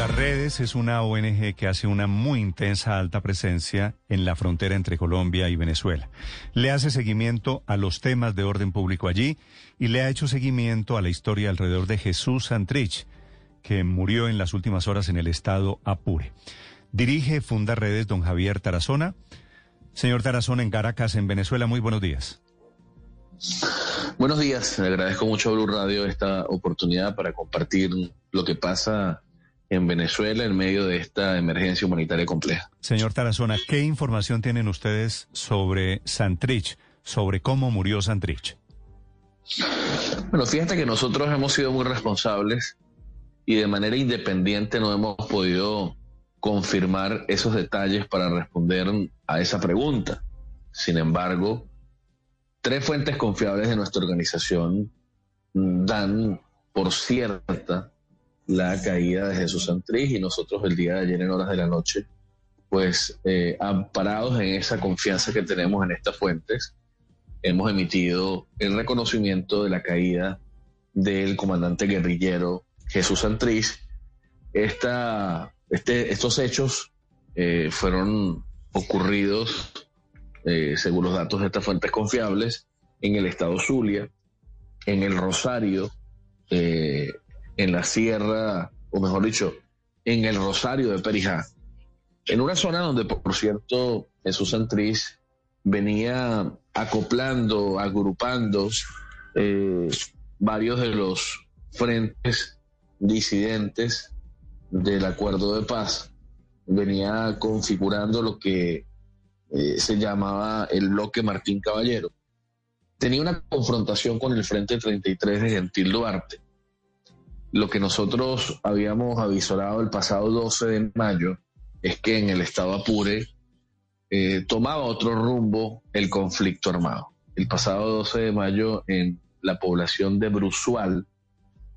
Fundarredes es una ONG que hace una muy intensa alta presencia en la frontera entre Colombia y Venezuela. Le hace seguimiento a los temas de orden público allí y le ha hecho seguimiento a la historia alrededor de Jesús Santrich, que murió en las últimas horas en el estado Apure. Dirige Fundarredes don Javier Tarazona. Señor Tarazona en Caracas, en Venezuela, muy buenos días. Buenos días, agradezco mucho a Blue Radio esta oportunidad para compartir lo que pasa en Venezuela en medio de esta emergencia humanitaria compleja. Señor Tarazona, ¿qué información tienen ustedes sobre Santrich, sobre cómo murió Santrich? Bueno, fíjate que nosotros hemos sido muy responsables y de manera independiente no hemos podido confirmar esos detalles para responder a esa pregunta. Sin embargo, tres fuentes confiables de nuestra organización dan por cierta la caída de Jesús Santrich y nosotros el día de ayer en horas de la noche, pues eh, amparados en esa confianza que tenemos en estas fuentes, hemos emitido el reconocimiento de la caída del comandante guerrillero Jesús Santrich. Este, estos hechos eh, fueron ocurridos, eh, según los datos de estas fuentes confiables, en el estado Zulia, en el Rosario, eh, en la sierra, o mejor dicho, en el Rosario de Perijá, en una zona donde, por cierto, Jesús Santrich venía acoplando, agrupando varios de los frentes disidentes del acuerdo de paz, venía configurando lo que eh, se llamaba el bloque Martín Caballero. Tenía una confrontación con el Frente 33 de Gentil Duarte. Lo que nosotros habíamos avisorado el pasado 12 de mayo es que en el estado Apure eh, tomaba otro rumbo el conflicto armado. El pasado 12 de mayo en la población de Brusual,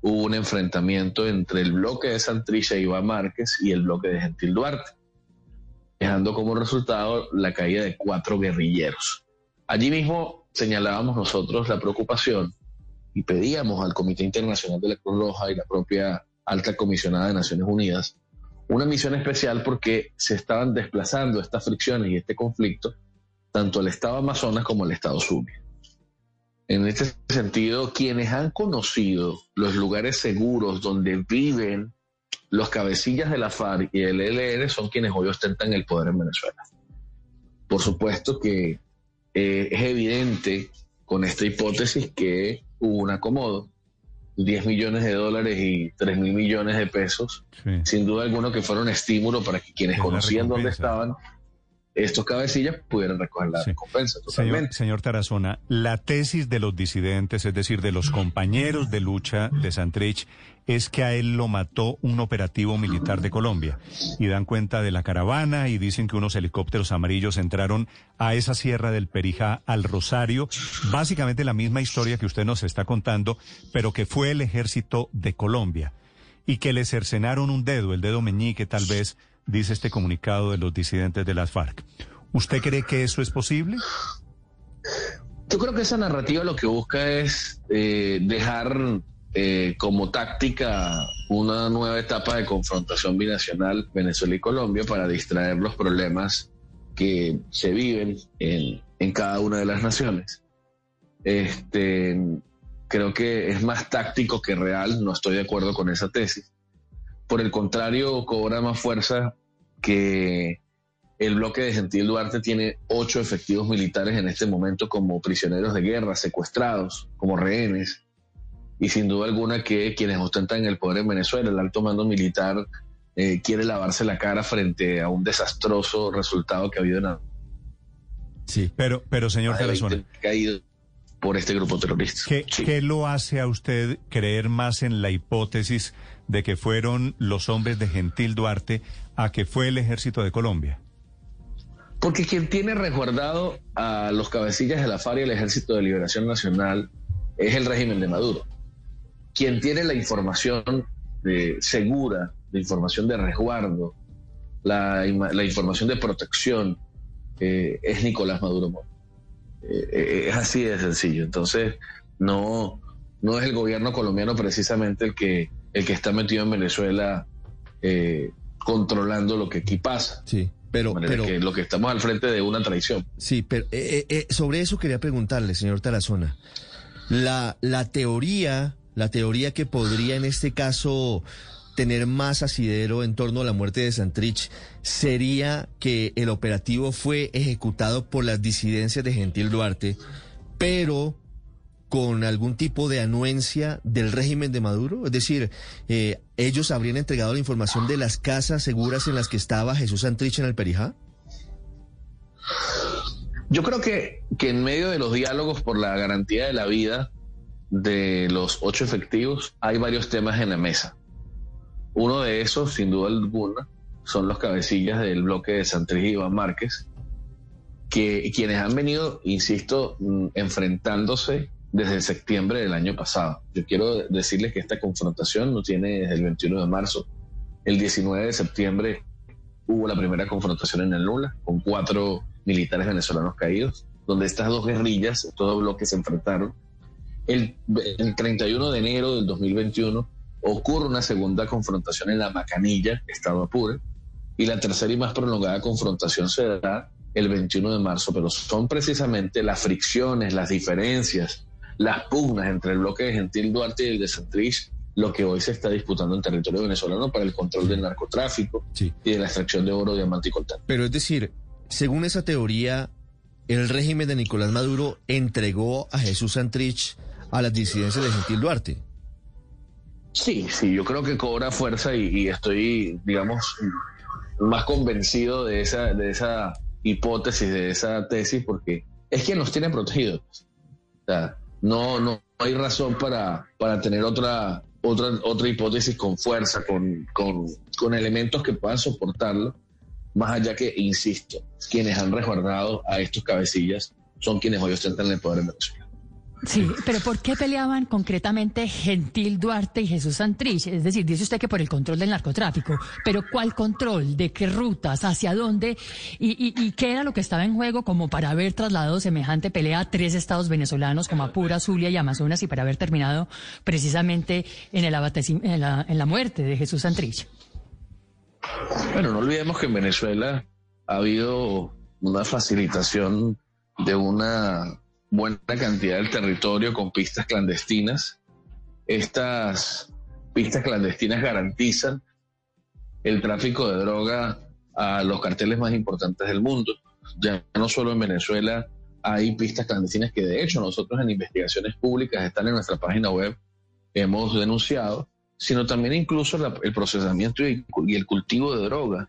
hubo un enfrentamiento entre el bloque de Santrich e Iván Márquez y el bloque de Gentil Duarte, dejando como resultado la caída de cuatro guerrilleros. Allí mismo señalábamos nosotros la preocupación y pedíamos al Comité Internacional de la Cruz Roja y la propia alta comisionada de Naciones Unidas una misión especial porque se estaban desplazando estas fricciones y este conflicto tanto al Estado Amazonas como al Estado Zulia. En este sentido, quienes han conocido los lugares seguros donde viven los cabecillas de la FARC y el ELN son quienes hoy ostentan el poder en Venezuela. Por supuesto que eh, es evidente con esta hipótesis que hubo un acomodo, 10 millones de dólares y 3 mil millones de pesos, sin duda alguna que fueron estímulo para que quienes conocían dónde estaban estos cabecillas pudieran recoger la recompensa. Totalmente. Señor, Tarazona, la tesis de los disidentes, es decir, de los compañeros de lucha de Santrich, es que a él lo mató un operativo militar de Colombia. Y dan cuenta de la caravana y dicen que unos helicópteros amarillos entraron a esa sierra del Perijá, al Rosario. Básicamente la misma historia que usted nos está contando, pero que fue el ejército de Colombia. Y que le cercenaron un dedo, el dedo meñique tal vez, dice este comunicado de los disidentes de las FARC. ¿Usted cree que eso es posible? Yo creo que esa narrativa lo que busca es eh, dejar eh, como táctica una nueva etapa de confrontación binacional Venezuela y Colombia para distraer los problemas que se viven en, en cada una de las naciones. Este, creo que es más táctico que real, no estoy de acuerdo con esa tesis. Por el contrario, cobra más fuerza que el bloque de Gentil Duarte tiene ocho efectivos militares en este momento como prisioneros de guerra, secuestrados, como rehenes. Y sin duda alguna que quienes ostentan el poder en Venezuela, el alto mando militar, eh, quiere lavarse la cara frente a un desastroso resultado que ha habido en Sí, pero, pero señor Tarazona. Caído. Por este grupo terrorista. ¿Qué, ¿Qué lo hace a usted creer más en la hipótesis de que fueron los hombres de Gentil Duarte a que fue el ejército de Colombia? Porque quien tiene resguardado a los cabecillas de la FARC y el Ejército de Liberación Nacional es el régimen de Maduro. Quien tiene la información de, segura, la información de resguardo, la, información de protección, eh, es Nicolás Maduro. Eh, eh, es así de sencillo. Entonces, no, no es el gobierno colombiano precisamente el que, el que está metido en Venezuela controlando lo que aquí pasa. Sí. Pero, pero que lo que estamos al frente de una traición. Sí, pero sobre eso quería preguntarle, señor Tarazona. La, la teoría, la teoría que podría en este caso tener más asidero en torno a la muerte de Santrich sería que el operativo fue ejecutado por las disidencias de Gentil Duarte, pero con algún tipo de anuencia del régimen de Maduro? Es decir, eh, ¿ellos habrían entregado la información de las casas seguras en las que estaba Jesús Santrich en el? Yo creo que, que en medio de los diálogos por la garantía de la vida de los ocho efectivos hay varios temas en la mesa. Uno de esos, sin duda alguna, son los cabecillas del bloque de Santrich y Iván Márquez, que quienes han venido, insisto, mm, enfrentándose desde septiembre del año pasado. Yo quiero decirles que esta confrontación no tiene desde el 21 de marzo. El 19 de septiembre hubo la primera confrontación en el Lula, con cuatro militares venezolanos caídos, donde estas dos guerrillas, estos dos bloques se enfrentaron. El, el 31 de enero del 2021 ocurre una segunda confrontación en la Macanilla, Estado Apure, y la tercera y más prolongada confrontación se da el 21 de marzo, pero son precisamente las fricciones, las diferencias, las pugnas entre el bloque de Gentil Duarte y el de Santrich lo que hoy se está disputando en territorio venezolano para el control del narcotráfico y de la extracción de oro, diamante y coltán. Pero es decir, según esa teoría, el régimen de Nicolás Maduro entregó a Jesús Santrich a las disidencias de Gentil Duarte. Sí, sí, yo creo que cobra fuerza y, y, digamos, más convencido de esa, de esa hipótesis, de esa tesis, porque es quien nos tiene protegidos. O sea, no, no hay razón para, para tener otra, otra, otra hipótesis con fuerza, con, con, con elementos que puedan soportarlo, más allá que, insisto, quienes han resguardado a estos cabecillas son quienes hoy ostentan el poder en Venezuela. Sí, pero ¿por qué peleaban concretamente Gentil Duarte y Jesús Santrich? Es decir, dice usted que por el control del narcotráfico, pero ¿cuál control? ¿De qué rutas? ¿Hacia dónde? ¿Y, qué era lo que estaba en juego como para haber trasladado semejante pelea a tres estados venezolanos como Apura, Zulia y Amazonas y para haber terminado precisamente en, el en, la, en la muerte de Jesús Santrich? Bueno, no olvidemos que en Venezuela ha habido una facilitación de una buena cantidad del territorio con pistas clandestinas. Estas pistas clandestinas garantizan el tráfico de droga a los carteles más importantes del mundo. Ya no solo en Venezuela hay pistas clandestinas que de hecho nosotros en investigaciones públicas están en nuestra página web, hemos denunciado, sino también incluso el procesamiento y, el cultivo de droga.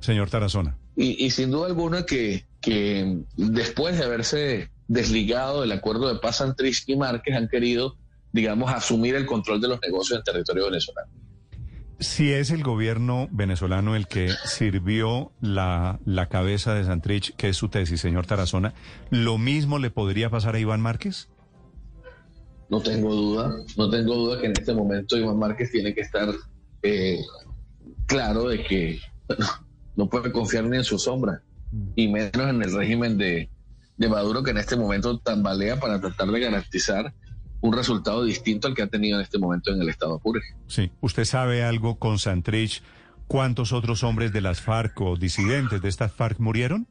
Señor Tarazona. Y, y sin duda alguna que que después de haberse desligado del acuerdo de paz entre y Márquez han querido, digamos, asumir el control de los negocios en territorio venezolano. Si es el gobierno venezolano el que sirvió la, la cabeza de Santrich, que es su tesis, señor Tarazona, ¿lo mismo le podría pasar a Iván Márquez? No tengo duda, no tengo duda que en este momento Iván Márquez tiene que estar eh, claro de que no puede confiar ni en su sombra y menos en el régimen de, Maduro que en este momento tambalea para tratar de garantizar un resultado distinto al que ha tenido en este momento en el Estado Apure. Sí, ¿usted sabe algo con Santrich? ¿Cuántos otros hombres de las FARC o disidentes de estas FARC murieron?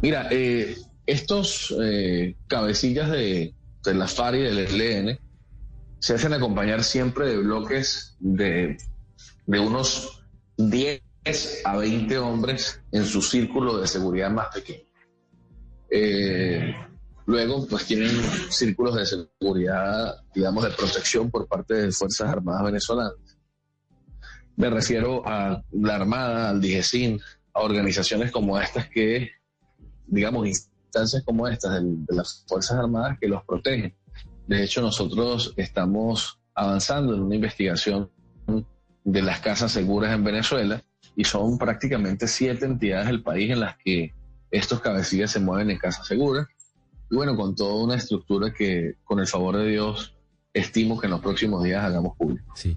Mira, eh, estos eh, cabecillas de, de la FARC y del ELN se hacen acompañar siempre de bloques de, de unos 10 a 20 hombres en su círculo de seguridad más pequeño. Eh, luego, pues tienen círculos de seguridad, digamos, de protección por parte de Fuerzas Armadas venezolanas. Me refiero a la Armada, al DIGESIN, a organizaciones como estas que digamos, instancias como estas de las Fuerzas Armadas que los protegen. De hecho, nosotros estamos avanzando en una investigación de las casas seguras en Venezuela y son prácticamente siete entidades del país en las que estos cabecillas se mueven en casas seguras. Y bueno, con toda una estructura que, con el favor de Dios, estimo que en los próximos días hagamos público. Sí.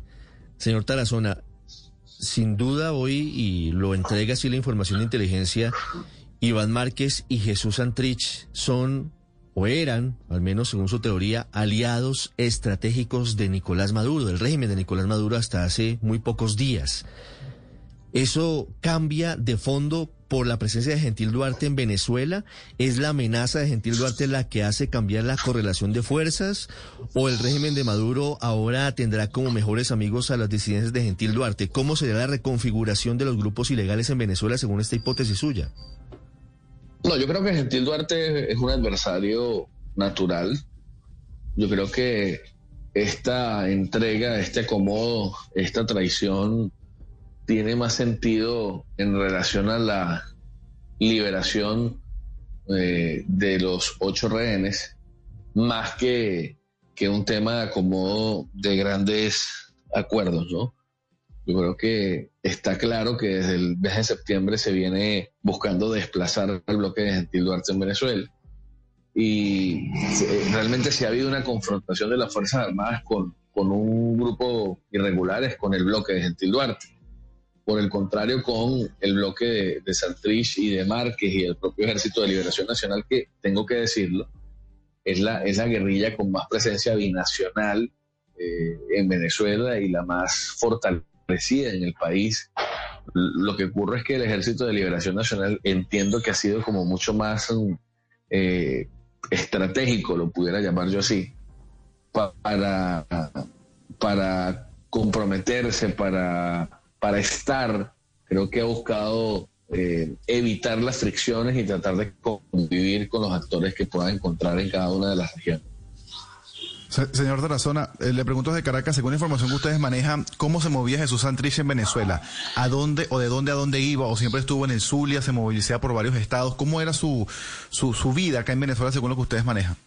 Señor Tarazona, sin duda hoy, y lo entrega así la información de inteligencia, Iván Márquez y Jesús Antrich son o eran, al menos según su teoría, aliados estratégicos de Nicolás Maduro, del régimen de Nicolás Maduro hasta hace muy pocos días. ¿Eso cambia de fondo por la presencia de Gentil Duarte en Venezuela? ¿Es la amenaza de Gentil Duarte la que hace cambiar la correlación de fuerzas? ¿O el régimen de Maduro ahora tendrá como mejores amigos a las disidencias de Gentil Duarte? ¿Cómo será la reconfiguración de los grupos ilegales en Venezuela según esta hipótesis suya? No, yo creo que Gentil Duarte es un adversario natural. Yo creo que esta entrega, este acomodo, esta traición tiene más sentido en relación a la liberación eh, de los ocho rehenes, más que, que un tema de acomodo de grandes acuerdos, ¿no? Yo creo que está claro que desde el mes de septiembre se viene buscando desplazar el bloque de Gentil Duarte en Venezuela. Y realmente si ha habido una confrontación de las Fuerzas Armadas con, con un grupo irregulares con el bloque de Gentil Duarte. Por el contrario, con el bloque de, de Santrich y de Márquez y el propio Ejército de Liberación Nacional, que tengo que decirlo, es la, es la guerrilla con más presencia binacional eh, en Venezuela y la más fortalecida en el país. Lo que ocurre es que el Ejército de Liberación Nacional entiendo que ha sido como mucho más eh, estratégico, lo pudiera llamar yo así, para, para comprometerse, para, para estar. Creo que ha buscado eh, evitar las fricciones y tratar de convivir con los actores que pueda encontrar en cada una de las regiones. Señor Tarazona, eh, le pregunto de Caracas, según la información que ustedes manejan, ¿cómo se movía Jesús Santrich en Venezuela? ¿A dónde o de dónde a dónde iba? ¿O siempre estuvo en el Zulia, se movilizaba por varios estados? ¿Cómo era su, su, vida acá en Venezuela según lo que ustedes manejan?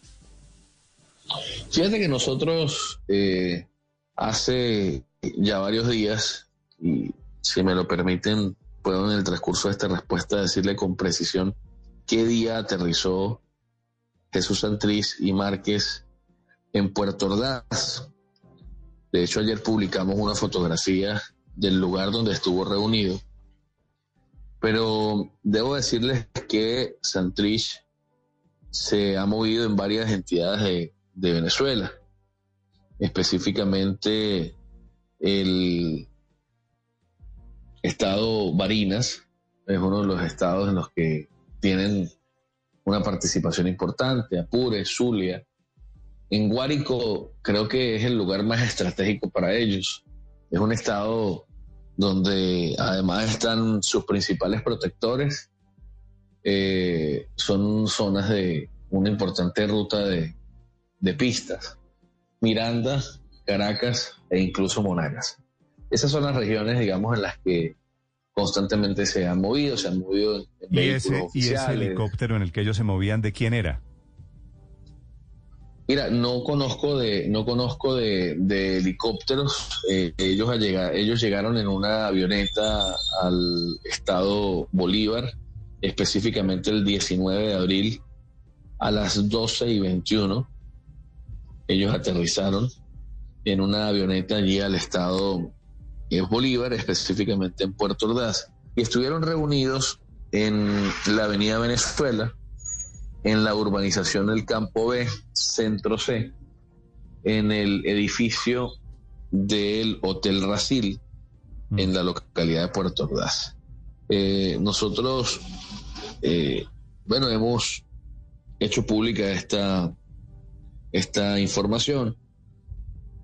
Fíjate que nosotros eh, hace ya varios días, y si me lo permiten, puedo en el transcurso de esta respuesta decirle con precisión qué día aterrizó Jesús Santrich y Márquez en Puerto Ordaz. De hecho, ayer publicamos una fotografía del lugar donde estuvo reunido. Pero debo decirles que Santrich se ha movido en varias entidades de, de Venezuela, específicamente el estado Barinas, es uno de los estados en los que tienen una participación importante, Apure, Zulia, en Guárico creo que es el lugar más estratégico para ellos. Es un estado donde además están sus principales protectores. Eh, son zonas de una importante ruta de, pistas. Miranda, Caracas e incluso Monagas. Esas son las regiones, digamos, en las que constantemente se han movido, se han movido en, ¿Y ese, ¿Y ese helicóptero en el que ellos se movían, de quién era? Mira, no conozco de, no conozco de, helicópteros. Eh, ellos, ellos llegaron en una avioneta al estado Bolívar, específicamente el 19 de abril a las 12 y 21. Ellos aterrizaron en una avioneta allí al estado Bolívar, específicamente en Puerto Ordaz, y estuvieron reunidos en la avenida Venezuela, en la urbanización del Campo B, Centro C, en el edificio del Hotel Rasil, mm. en la localidad de Puerto Ordaz. Eh, nosotros, eh, bueno, hemos hecho pública esta, esta información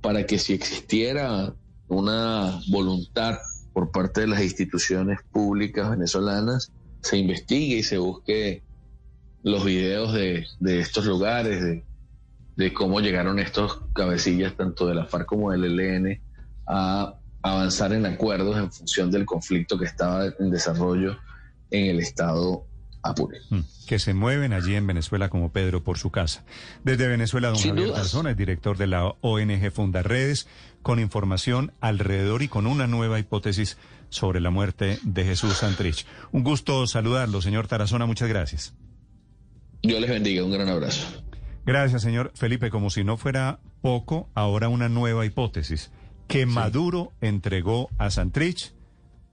para que si existiera una voluntad por parte de las instituciones públicas venezolanas, se investigue y se busque los videos de, estos lugares, de, cómo llegaron estos cabecillas, tanto de la FARC como del ELN, a avanzar en acuerdos en función del conflicto que estaba en desarrollo en el estado Apure. Mm, Que se mueven allí en Venezuela como Pedro por su casa. Desde Venezuela, don Sin Javier. Tarazona es director de la ONG Fundarredes, con información alrededor y con una nueva hipótesis sobre la muerte de Jesús Santrich. Un gusto saludarlo, señor Tarazona, muchas gracias. Dios les bendiga, un gran abrazo. Gracias, señor Felipe. Como si no fuera poco, ahora una nueva hipótesis que Maduro entregó a Santrich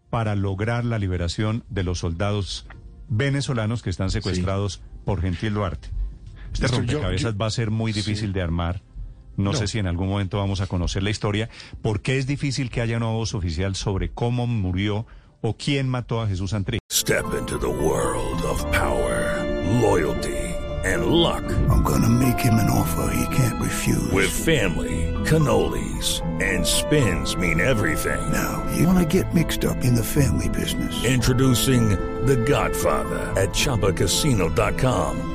para lograr la liberación de los soldados venezolanos que están secuestrados por Gentil Duarte. Este yo- rompecabezas yo- va a ser muy difícil de armar. No, No. sé si en algún momento vamos a conocer la historia. ¿Por qué es difícil que haya una voz oficial sobre cómo murió o quién mató a Jesús Santrich? Step into the world of power, loyalty, and luck. I'm gonna make him an offer he can't refuse. With family, cannolis, and spins mean everything. now, you wanna get mixed up in the family business. Introducing The Godfather at ChumbaCasino.com.